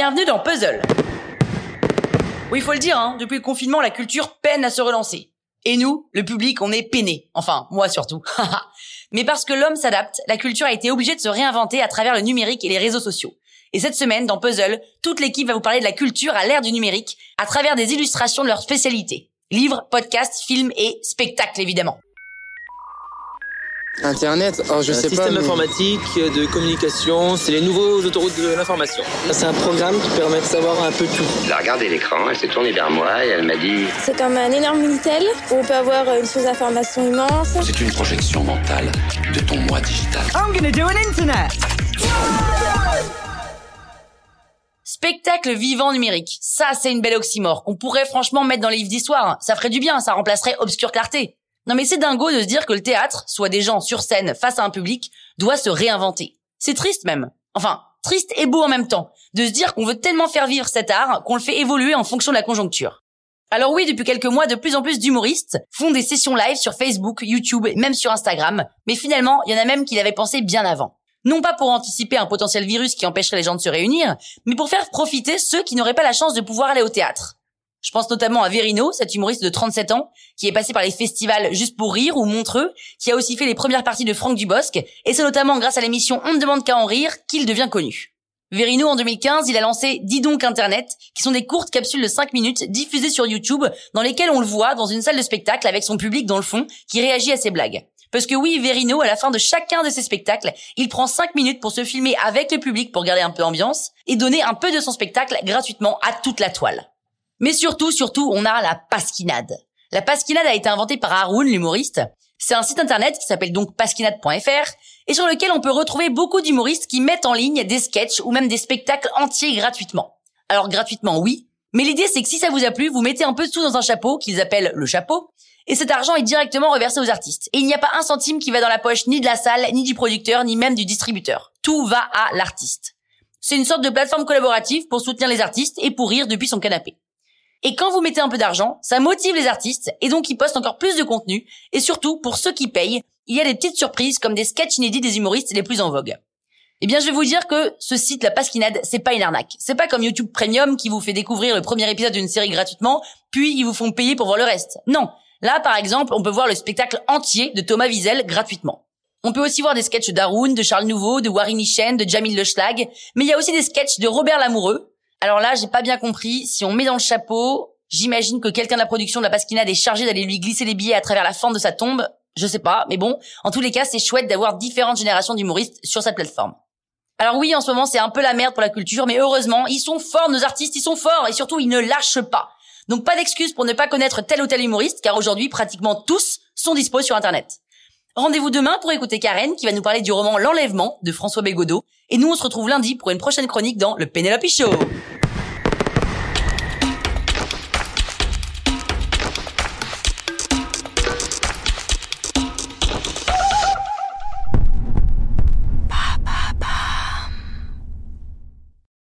Bienvenue dans Puzzle. Oui, il faut le dire, hein, depuis le confinement, la culture peine à se relancer. Et nous, le public, on est peiné. Enfin, moi surtout. Mais parce que l'homme s'adapte, la culture a été obligée de se réinventer à travers le numérique et les réseaux sociaux. Et cette semaine, dans Puzzle, toute l'équipe va vous parler de la culture à l'ère du numérique, à travers des illustrations de leur spécialité. Livres, podcasts, films et spectacles, évidemment. Internet, oh, je Un sais pas. système mais- informatique de communication, c'est les nouveaux autoroutes de l'information. C'est un programme qui permet de savoir un peu tout. Elle a regardé l'écran, elle s'est tournée vers moi et elle m'a dit C'est comme un énorme Minitel où on peut avoir une source d'information immense. C'est une projection mentale de ton moi digital. Spectacle vivant numérique. Ça, c'est une belle oxymore qu'on pourrait franchement mettre dans les livres d'histoire. Ça ferait du bien, ça remplacerait obscure clarté. Non mais c'est dingo de se dire que le théâtre, soit des gens sur scène face à un public, doit se réinventer. C'est triste même. Enfin, triste et beau en même temps, de se dire qu'on veut tellement faire vivre cet art qu'on le fait évoluer en fonction de la conjoncture. Alors oui, depuis quelques mois, de plus en plus d'humoristes font des sessions live sur Facebook, YouTube et même sur Instagram, mais finalement, il y en a même qui l'avaient pensé bien avant. Non pas pour anticiper un potentiel virus qui empêcherait les gens de se réunir, mais pour faire profiter ceux qui n'auraient pas la chance de pouvoir aller au théâtre. Je pense notamment à Verino, cet humoriste de 37 ans, qui est passé par les festivals Juste pour rire ou Montreux, qui a aussi fait les premières parties de Franck Dubosc, et c'est notamment grâce à l'émission On ne demande qu'à en rire qu'il devient connu. Verino, en 2015, il a lancé Dis donc Internet, qui sont des courtes capsules de 5 minutes diffusées sur YouTube, dans lesquelles on le voit dans une salle de spectacle avec son public dans le fond, qui réagit à ses blagues. Parce que oui, Verino, à la fin de chacun de ses spectacles, il prend 5 minutes pour se filmer avec le public pour garder un peu l'ambiance, et donner un peu de son spectacle gratuitement à toute la toile. Mais surtout, surtout, on a la pasquinade. La pasquinade a été inventée par Haroun, l'humoriste. C'est un site internet qui s'appelle donc pasquinade.fr et sur lequel on peut retrouver beaucoup d'humoristes qui mettent en ligne des sketchs ou même des spectacles entiers gratuitement. Alors gratuitement, oui. Mais l'idée, c'est que si ça vous a plu, vous mettez un peu de sous dans un chapeau qu'ils appellent le chapeau. Et cet argent est directement reversé aux artistes. Et il n'y a pas un centime qui va dans la poche ni de la salle, ni du producteur, ni même du distributeur. Tout va à l'artiste. C'est une sorte de plateforme collaborative pour soutenir les artistes et pour rire depuis son canapé. Et quand vous mettez un peu d'argent, ça motive les artistes et donc ils postent encore plus de contenu. Et surtout, pour ceux qui payent, il y a des petites surprises comme des sketchs inédits des humoristes les plus en vogue. Eh bien, je vais vous dire que ce site, la Pasquinade, c'est pas une arnaque. C'est pas comme YouTube Premium qui vous fait découvrir le premier épisode d'une série gratuitement, puis ils vous font payer pour voir le reste. Non. Là, par exemple, on peut voir le spectacle entier de Thomas Wiesel gratuitement. On peut aussi voir des sketchs d'Haroun, de Charles Nouveau, de Warren Chen, de Jamil Le Schlag, mais il y a aussi des sketchs de Robert Lamoureux. Alors là, j'ai pas bien compris. Si on met dans le chapeau, j'imagine que quelqu'un de la production de la Pasquinade est chargé d'aller lui glisser les billets à travers la fente de sa tombe. Je sais pas, mais bon, en tous les cas, c'est chouette d'avoir différentes générations d'humoristes sur cette plateforme. Alors oui, en ce moment, c'est un peu la merde pour la culture, mais heureusement, ils sont forts, nos artistes, ils sont forts, et surtout, ils ne lâchent pas. Donc pas d'excuse pour ne pas connaître tel ou tel humoriste, car aujourd'hui, pratiquement tous sont dispos sur Internet. Rendez-vous demain pour écouter Karen, qui va nous parler du roman L'Enlèvement de François Bégodeau, et nous, on se retrouve lundi pour une prochaine chronique dans le Penelope Show.